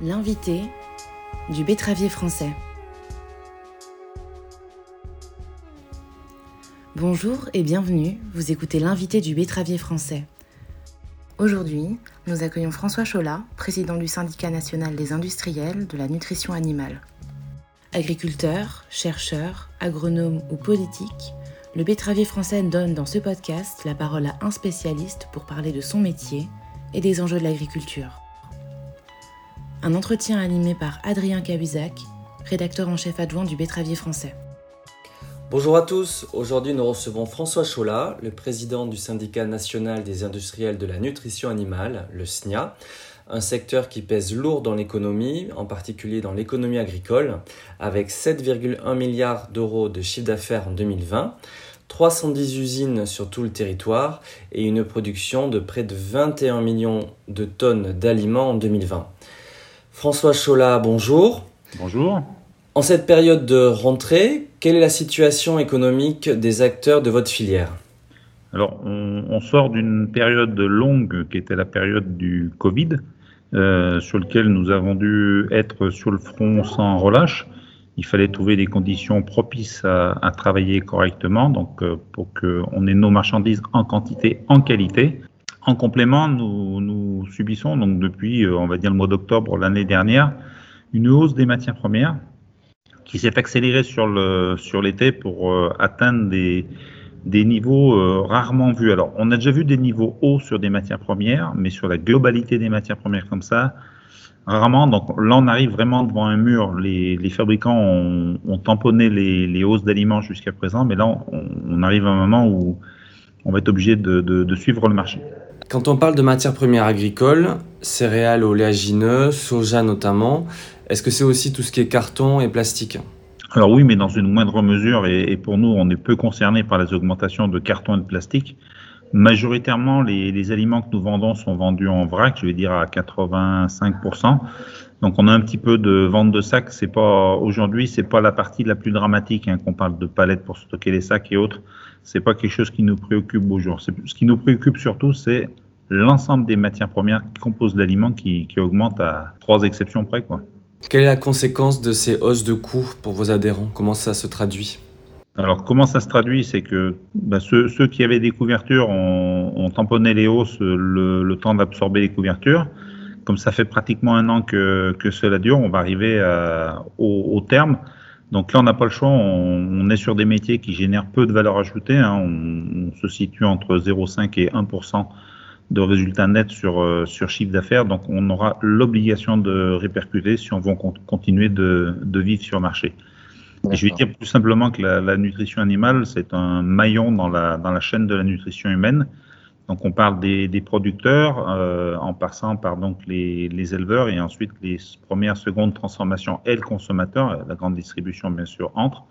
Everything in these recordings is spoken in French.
L'invité du betteravier français. Bonjour et bienvenue, vous écoutez l'invité du betteravier français. Aujourd'hui, nous accueillons François Cholat, président du syndicat national des industriels de la nutrition animale. Agriculteur, chercheur, agronome ou politique, le betteravier français donne dans ce podcast la parole à un spécialiste pour parler de son métier et des enjeux de l'agriculture. Un entretien animé par Adrien Cahuzac, rédacteur en chef adjoint du betteravier français. Bonjour à tous, aujourd'hui nous recevons François Cholat, le président du syndicat national des industriels de la nutrition animale, le SNIA, un secteur qui pèse lourd dans l'économie, en particulier dans l'économie agricole, avec 7,1 milliards d'euros de chiffre d'affaires en 2020, 310 usines sur tout le territoire et une production de près de 21 millions de tonnes d'aliments en 2020. François Cholat, bonjour. Bonjour. En cette période de rentrée, quelle est la situation économique des acteurs de votre filière? Alors, on, sort d'une période longue qui était la période du Covid, euh, sur laquelle nous avons dû être sur le front sans relâche. Il fallait trouver des conditions propices à, travailler correctement, donc euh, pour qu'on ait nos marchandises en quantité, en qualité. En complément, nous, nous subissons donc depuis, euh, on va dire le mois d'octobre l'année dernière, une hausse des matières premières qui s'est accélérée sur sur l'été pour euh, atteindre des des niveaux euh, rarement vus. Alors, on a déjà vu des niveaux hauts sur des matières premières, mais sur la globalité des matières premières comme ça, rarement. Donc là, on arrive vraiment devant un mur. Les, les fabricants ont, ont, tamponné les, les hausses d'aliments jusqu'à présent, mais là, on, on, arrive à un moment où on va être obligé de, de, de suivre le marché. Quand on parle de matières premières agricoles, céréales, oléagineux, soja notamment, est-ce que c'est aussi tout ce qui est carton et plastique? Alors oui, mais dans une moindre mesure, et, pour nous, on est peu concerné par les augmentations de carton et de plastique. Majoritairement, les, aliments que nous vendons sont vendus en vrac, je vais dire à 85%. Donc on a un petit peu de vente de sacs. C'est pas aujourd'hui, c'est pas la partie la plus dramatique. Hein, qu'on parle de palettes pour stocker les sacs et autres. C'est pas quelque chose qui nous préoccupe aujourd'hui. Ce qui nous préoccupe surtout, c'est l'ensemble des matières premières qui composent l'aliment qui, qui augmente à trois exceptions près, quoi. Quelle est la conséquence de ces hausses de coûts pour vos adhérents? Comment ça se traduit? Alors, comment ça se traduit C'est que bah, ceux, qui avaient des couvertures ont, tamponné les hausses le, temps d'absorber les couvertures. Comme ça fait pratiquement un an que, cela dure, on va arriver au, terme. Donc là, on n'a pas le choix. On, est sur des métiers qui génèrent peu de valeur ajoutée. Hein. On, on, se situe entre 0,5 et 1 de résultats nets sur, euh, sur chiffre d'affaires. Donc, on aura l'obligation de répercuter si on veut continuer de, de vivre sur le marché. Et je vais dire plus simplement que la, la nutrition animale, c'est un maillon dans la, dans la chaîne de la nutrition humaine. Donc, on parle des, des producteurs, euh, en passant par donc les, les, éleveurs et ensuite les premières, secondes transformations et le consommateur, la grande distribution bien sûr entre.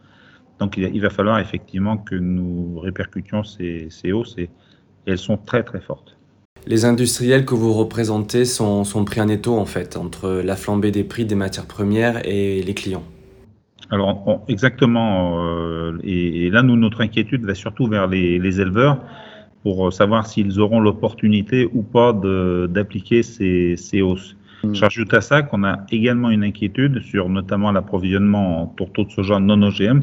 Donc, il, il va falloir effectivement que nous répercutions ces, ces hausses et elles sont très très fortes. Les industriels que vous représentez sont, sont pris en étau en fait entre la flambée des prix des matières premières et les clients. Alors exactement. Euh, et, là, nous, notre inquiétude va surtout vers les, les éleveurs pour savoir s'ils auront l'opportunité ou pas d'appliquer ces, ces, hausses. Mmh. J'ajoute à ça qu'on a également une inquiétude sur notamment l'approvisionnement en tourteaux de soja non OGM,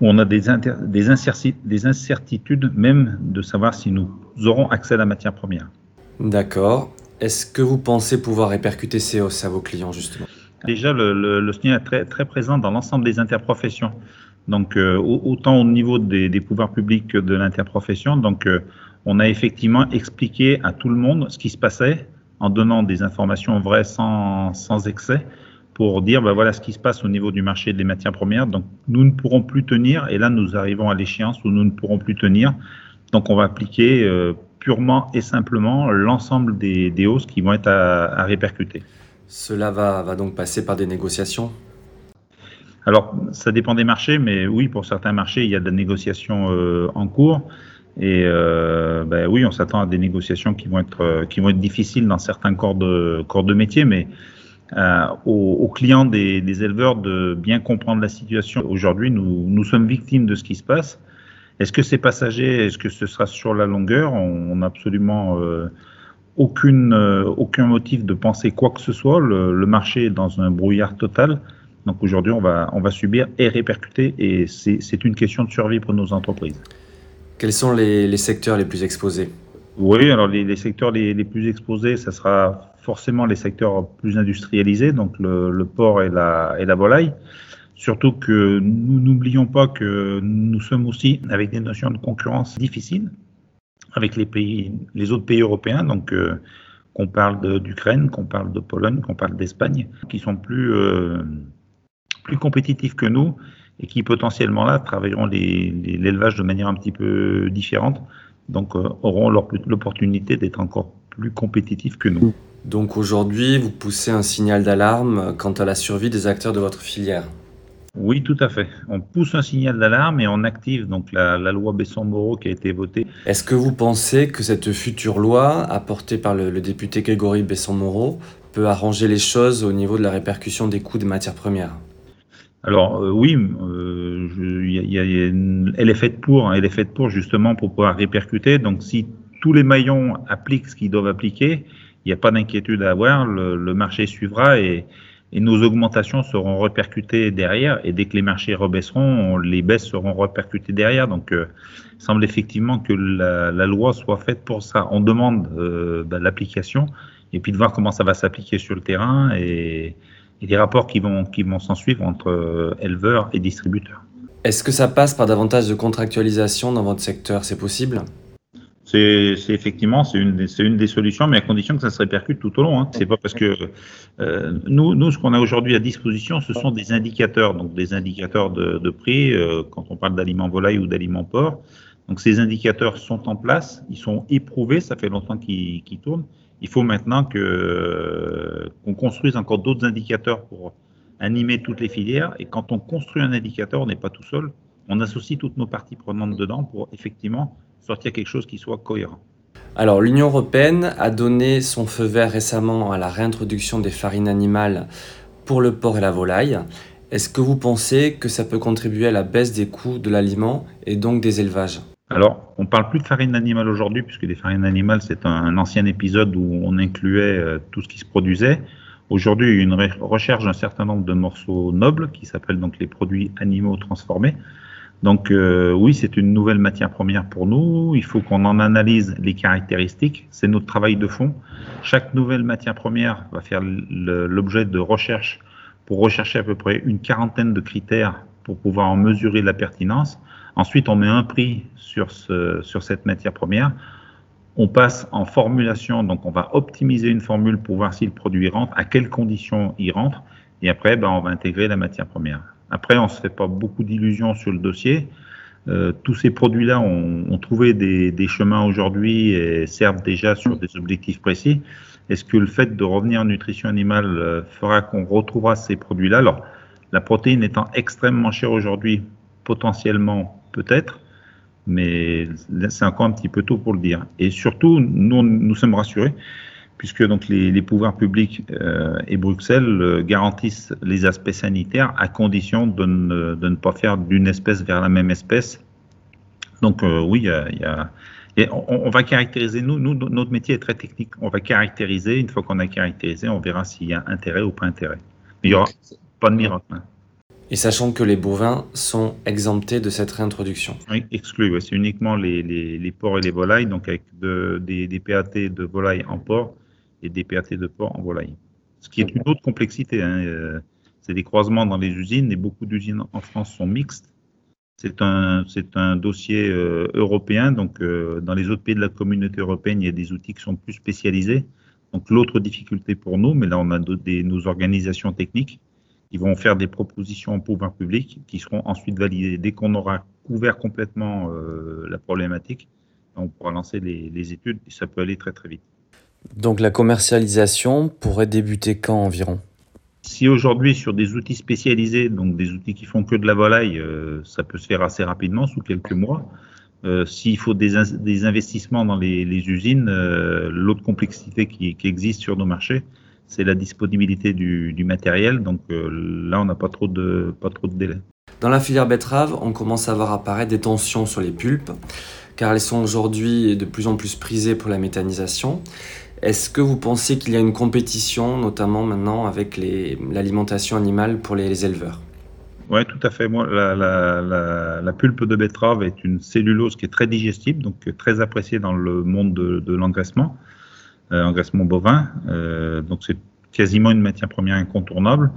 où on a des, des, des incertitudes même de savoir si nous aurons accès à la matière première. D'accord. Est-ce que vous pensez pouvoir répercuter ces hausses à vos clients, justement? Déjà, le, le, est très, présent dans l'ensemble des interprofessions. Donc, euh, autant au niveau des, pouvoirs publics que de l'interprofession. Donc, euh, on a effectivement expliqué à tout le monde ce qui se passait en donnant des informations vraies sans, sans excès pour dire ben voilà ce qui se passe au niveau du marché des matières premières. Donc, nous ne pourrons plus tenir, et là, nous arrivons à l'échéance où nous ne pourrons plus tenir. Donc, on va appliquer euh, purement et simplement l'ensemble des, des, hausses qui vont être à, à répercuter. Cela va, va, donc passer par des négociations? Alors, ça dépend des marchés, mais oui, pour certains marchés, il y a des négociations euh, en cours. Et euh, ben oui, on s'attend à des négociations qui vont être, euh, qui vont être difficiles dans certains corps de, corps de métier, mais euh, aux, aux, clients des, des, éleveurs de bien comprendre la situation. Aujourd'hui, nous, nous sommes victimes de ce qui se passe. Est-ce que c'est passager? Est-ce que ce sera sur la longueur? On n'a absolument euh, aucune, aucun motif de penser quoi que ce soit. Le, marché est dans un brouillard total. Donc aujourd'hui, on va, on va subir et répercuter, et c'est une question de survie pour nos entreprises. Quels sont les, secteurs les plus exposés? Oui, alors les, secteurs les, plus exposés, ça sera forcément les secteurs plus industrialisés, donc le, porc et la, et la volaille. Surtout que nous n'oublions pas que nous sommes aussi avec des notions de concurrence difficiles avec les pays, les autres pays européens, donc euh, qu'on parle d'Ukraine, qu'on parle de Pologne, qu'on parle d'Espagne, qui sont plus euh, plus compétitifs que nous et qui potentiellement là travailleront l'élevage de manière un petit peu différente, donc euh, auront l'opportunité d'être encore plus compétitifs que nous. Donc aujourd'hui, vous poussez un signal d'alarme quant à la survie des acteurs de votre filière oui, tout à fait. On pousse un signal d'alarme et on active donc la, loi Besson-Moreau qui a été votée. Est-ce que vous pensez que cette future loi, apportée par le, député Grégory Besson-Moreau, peut arranger les choses au niveau de la répercussion des coûts des matières premières? Alors euh, oui, euh, elle est faite pour, hein, elle est faite pour justement pour pouvoir répercuter. Donc si tous les maillons appliquent ce qu'ils doivent appliquer, il n'y a pas d'inquiétude à avoir, le, le, marché suivra et, et, nos augmentations seront répercutées derrière. Et dès que les marchés rebaisseront, les baisses seront répercutées derrière. Donc euh, il semble effectivement que la, loi soit faite pour ça. On demande euh, bah, l'application et puis de voir comment ça va s'appliquer sur le terrain et des rapports qui vont, qui vont s'en suivre entre euh, éleveurs et distributeurs. Est-ce que ça passe par davantage de contractualisation dans votre secteur? C'est possible? C'est effectivement c'est une, une, des solutions, mais à condition que ça se répercute tout au long. Hein. C'est pas parce que euh, nous, nous, ce qu'on a aujourd'hui à disposition, ce sont des indicateurs, donc des indicateurs de, de prix euh, quand on parle d'aliments volailles ou d'aliments porc. Donc ces indicateurs sont en place, ils sont éprouvés, ça fait longtemps qu'ils tournent. Il faut maintenant qu'on construise encore d'autres indicateurs pour animer toutes les filières. Et quand on construit un indicateur, on n'est pas tout seul. On associe toutes nos parties prenantes dedans pour effectivement sortir quelque chose qui soit cohérent. Alors, l'Union européenne a donné son feu vert récemment à la réintroduction des farines animales pour le porc et la volaille. Est-ce que vous pensez que ça peut contribuer à la baisse des coûts de l'aliment et donc des élevages? Alors, on parle plus de farine animale aujourd'hui, puisque les farines animales, c'est un, ancien épisode où on incluait euh, tout ce qui se produisait. Aujourd'hui, il y a une recherche d'un certain nombre de morceaux nobles qui s'appellent donc les produits animaux transformés. Donc euh, oui, c'est une nouvelle matière première pour nous. Il faut qu'on en analyse les caractéristiques. C'est notre travail de fond. Chaque nouvelle matière première va faire l'objet de recherches pour rechercher à peu près une quarantaine de critères pour pouvoir en mesurer la pertinence. Ensuite, on met un prix sur, ce, sur cette matière première. On passe en formulation, donc on va optimiser une formule pour voir si le produit rentre, à quelles conditions il rentre, et après, ben, on va intégrer la matière première. Après, on ne se fait pas beaucoup d'illusions sur le dossier. Euh, tous ces produits-là ont, trouvé des, des chemins aujourd'hui et servent déjà sur des objectifs précis. Est-ce que le fait de revenir en nutrition animale euh, fera qu'on retrouvera ces produits-là? Alors, la protéine étant extrêmement chère aujourd'hui, potentiellement peut-être, mais c'est encore un petit peu tôt pour le dire. Et surtout, nous, nous sommes rassurés, puisque donc les, pouvoirs publics euh, et Bruxelles euh, garantissent les aspects sanitaires à condition de ne, de ne pas faire d'une espèce vers la même espèce. Donc euh, oui, il y a, et on, va caractériser, nous, nous, notre métier est très technique. On va caractériser, une fois qu'on a caractérisé, on verra s'il y a intérêt ou pas intérêt. Mais il n'y aura pas de miracle. Hein. Et sachant que les bovins sont exemptés de cette réintroduction. Oui, exclus. C'est uniquement les, les, les, porcs et les volailles, donc avec de, des, des, PAT de volailles en porc et des PAT de porc en volaille. Ce qui est une autre complexité. Hein. Euh, c'est des croisements dans les usines et beaucoup d'usines en France sont mixtes. C'est un, dossier euh, européen, donc euh, dans les autres pays de la communauté européenne, il y a des outils qui sont plus spécialisés. Donc l'autre difficulté pour nous, mais là on a des, nos organisations techniques ils vont faire des propositions au pouvoir public qui seront ensuite validées. Dès qu'on aura couvert complètement euh, la problématique, on pourra lancer les, les, études et ça peut aller très très vite. Donc la commercialisation pourrait débuter quand environ? Si aujourd'hui sur des outils spécialisés, donc des outils qui font que de la volaille, euh, ça peut se faire assez rapidement, sous quelques mois. Euh, S'il faut des, des, investissements dans les, les usines, euh, l'autre complexité qui, qui, existe sur nos marchés, c'est la disponibilité du, matériel. Donc euh, là, on n'a pas trop de pas trop de délai. Dans la filière betterave, on commence à voir apparaître des tensions sur les pulpes, car elles sont aujourd'hui de plus en plus prisées pour la méthanisation. Est-ce que vous pensez qu'il y a une compétition, notamment maintenant avec l'alimentation animale pour les, éleveurs? Oui, tout à fait. Moi, la, pulpe de betterave est une cellulose qui est très digestible, donc très appréciée dans le monde de, l'engraissement, euh, engraissement bovin. Euh, donc c'est quasiment une matière première incontournable.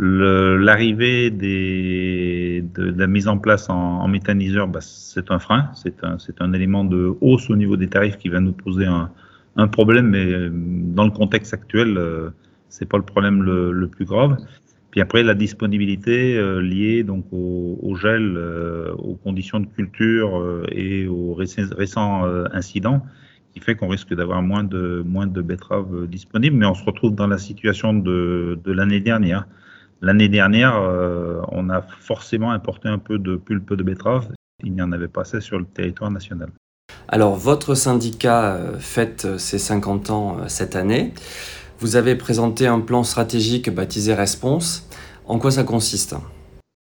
L'arrivée de, de, la mise en place en, méthaniseur, bah, c'est un frein, c'est un, un, élément de hausse au niveau des tarifs qui va nous poser un, un problème, mais euh, dans le contexte actuel, euh, c'est pas le problème le, plus grave. Puis après, la disponibilité euh, liée donc au, au gel, aux conditions de culture et aux récents incidents, qui fait qu'on risque d'avoir moins de moins de betteraves disponibles. Mais on se retrouve dans la situation de, de l'année dernière. L'année dernière, on a forcément importé un peu de pulpe de betterave. Il n'y en avait pas assez sur le territoire national. Alors, votre syndicat euh, fête euh, ses 50 ans euh, cette année. Vous avez présenté un plan stratégique baptisé Response. En quoi ça consiste?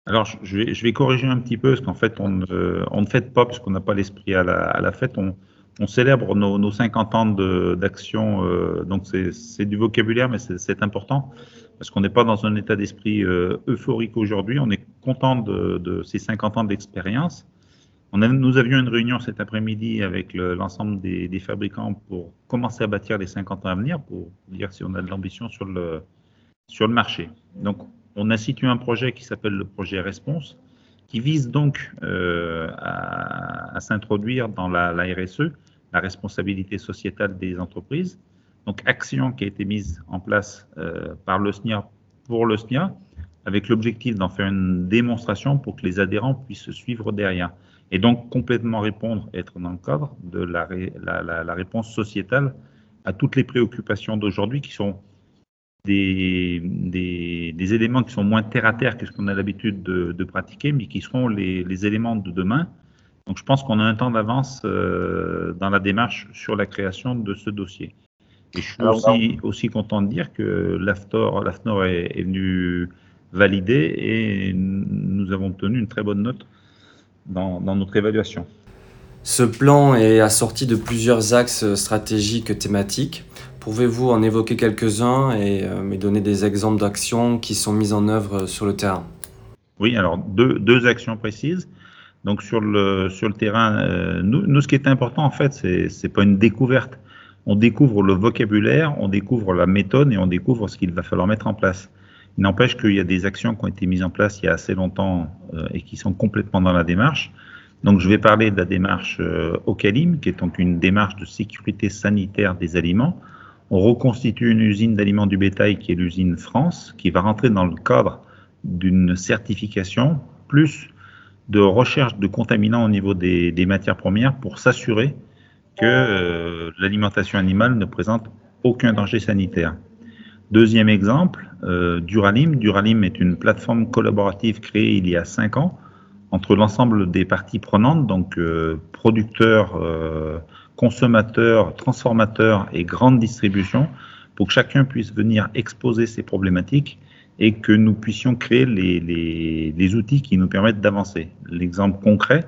Alors, je vais, corriger un petit peu, parce qu'en fait, on ne, fête pas, parce qu'on n'a pas l'esprit à la, fête. On, célèbre nos, nos, 50 ans d'action, donc c'est du vocabulaire, mais c'est important, parce qu'on n'est pas dans un état d'esprit euphorique aujourd'hui. On est content de, de, ces 50 ans d'expérience nous avions une réunion cet après-midi avec l'ensemble des, fabricants pour commencer à bâtir les 50 ans à venir, pour dire si on a de l'ambition sur le, marché. Donc, on a situé un projet qui s'appelle le projet Response, qui vise donc euh, à, s'introduire dans la, RSE, la responsabilité sociétale des entreprises. Donc, action qui a été mise en place euh, par le SNIA pour le SNIA, avec l'objectif d'en faire une démonstration pour que les adhérents puissent suivre derrière et donc complètement répondre, être dans le cadre de la, la, la, réponse sociétale à toutes les préoccupations d'aujourd'hui qui sont des, des, des, éléments qui sont moins terre à terre que ce qu'on a l'habitude de, de, pratiquer, mais qui seront les, les, éléments de demain. Donc je pense qu'on a un temps d'avance euh, dans la démarche sur la création de ce dossier. Et je suis aussi, aussi content de dire que l'AFNOR est, est venu valider et nous avons obtenu une très bonne note dans, notre évaluation. Ce plan est assorti de plusieurs axes stratégiques thématiques. Pouvez-vous en évoquer quelques-uns et euh, me donner des exemples d'actions qui sont mises en œuvre sur le terrain? Oui, alors deux, deux actions précises. Donc sur le, sur le terrain, euh, nous, nous, ce qui est important en fait, c'est n'est pas une découverte. On découvre le vocabulaire, on découvre la méthode et on découvre ce qu'il va falloir mettre en place. N'empêche qu'il y a des actions qui ont été mises en place il y a assez longtemps euh, et qui sont complètement dans la démarche. Donc, je vais parler de la démarche euh, OCALIM, qui est donc une démarche de sécurité sanitaire des aliments. On reconstitue une usine d'aliments du bétail qui est l'usine France, qui va rentrer dans le cadre d'une certification, plus de recherche de contaminants au niveau des, des matières premières pour s'assurer que euh, l'alimentation animale ne présente aucun danger sanitaire. Deuxième exemple, euh, Duralim. Duralim est une plateforme collaborative créée il y a cinq ans entre l'ensemble des parties prenantes, donc euh, producteurs, euh, consommateurs, transformateurs et grandes distributions, pour que chacun puisse venir exposer ses problématiques et que nous puissions créer les, les, les outils qui nous permettent d'avancer. L'exemple concret,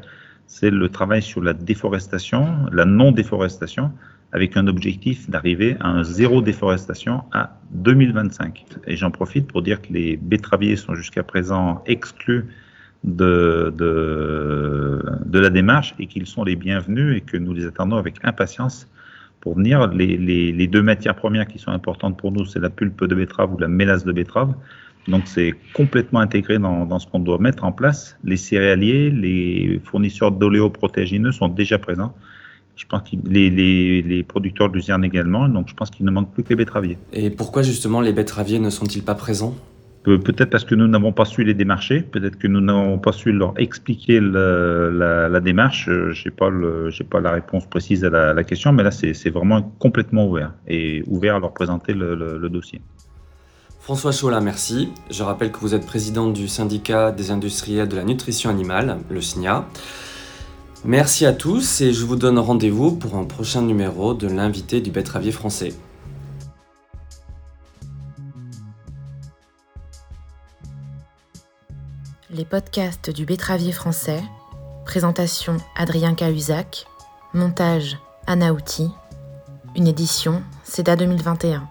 c'est le travail sur la déforestation, la non-déforestation, avec un objectif d'arriver à un zéro déforestation à 2025. Et j'en profite pour dire que les betteraviers sont jusqu'à présent exclus de, de, la démarche et qu'ils sont les bienvenus et que nous les attendons avec impatience pour venir. Les, les, les deux matières premières qui sont importantes pour nous, c'est la pulpe de betterave ou la mélasse de betterave. Donc c'est complètement intégré dans, dans ce qu'on doit mettre en place. Les céréaliers, les fournisseurs d'oléoprotéagineux sont déjà présents. Je pense que les, les, les, producteurs également, donc je pense qu'il ne manque plus que les betteraviers. Et pourquoi justement les betteraviers ne sont-ils pas présents? Peut-être parce que nous n'avons pas su les démarcher, peut-être que nous n'avons pas su leur expliquer le, la, la, démarche. Je n'ai pas, pas la réponse précise à la, la question, mais là c'est vraiment complètement ouvert et ouvert à leur présenter le, le, le dossier. François Chola, merci. Je rappelle que vous êtes président du syndicat des industriels de la nutrition animale, le SNIA. Merci à tous et je vous donne rendez-vous pour un prochain numéro de l'invité du betteravier français. Les podcasts du betteravier français. Présentation Adrien Cahuzac. Montage Anna Outi. Une édition CEDA 2021.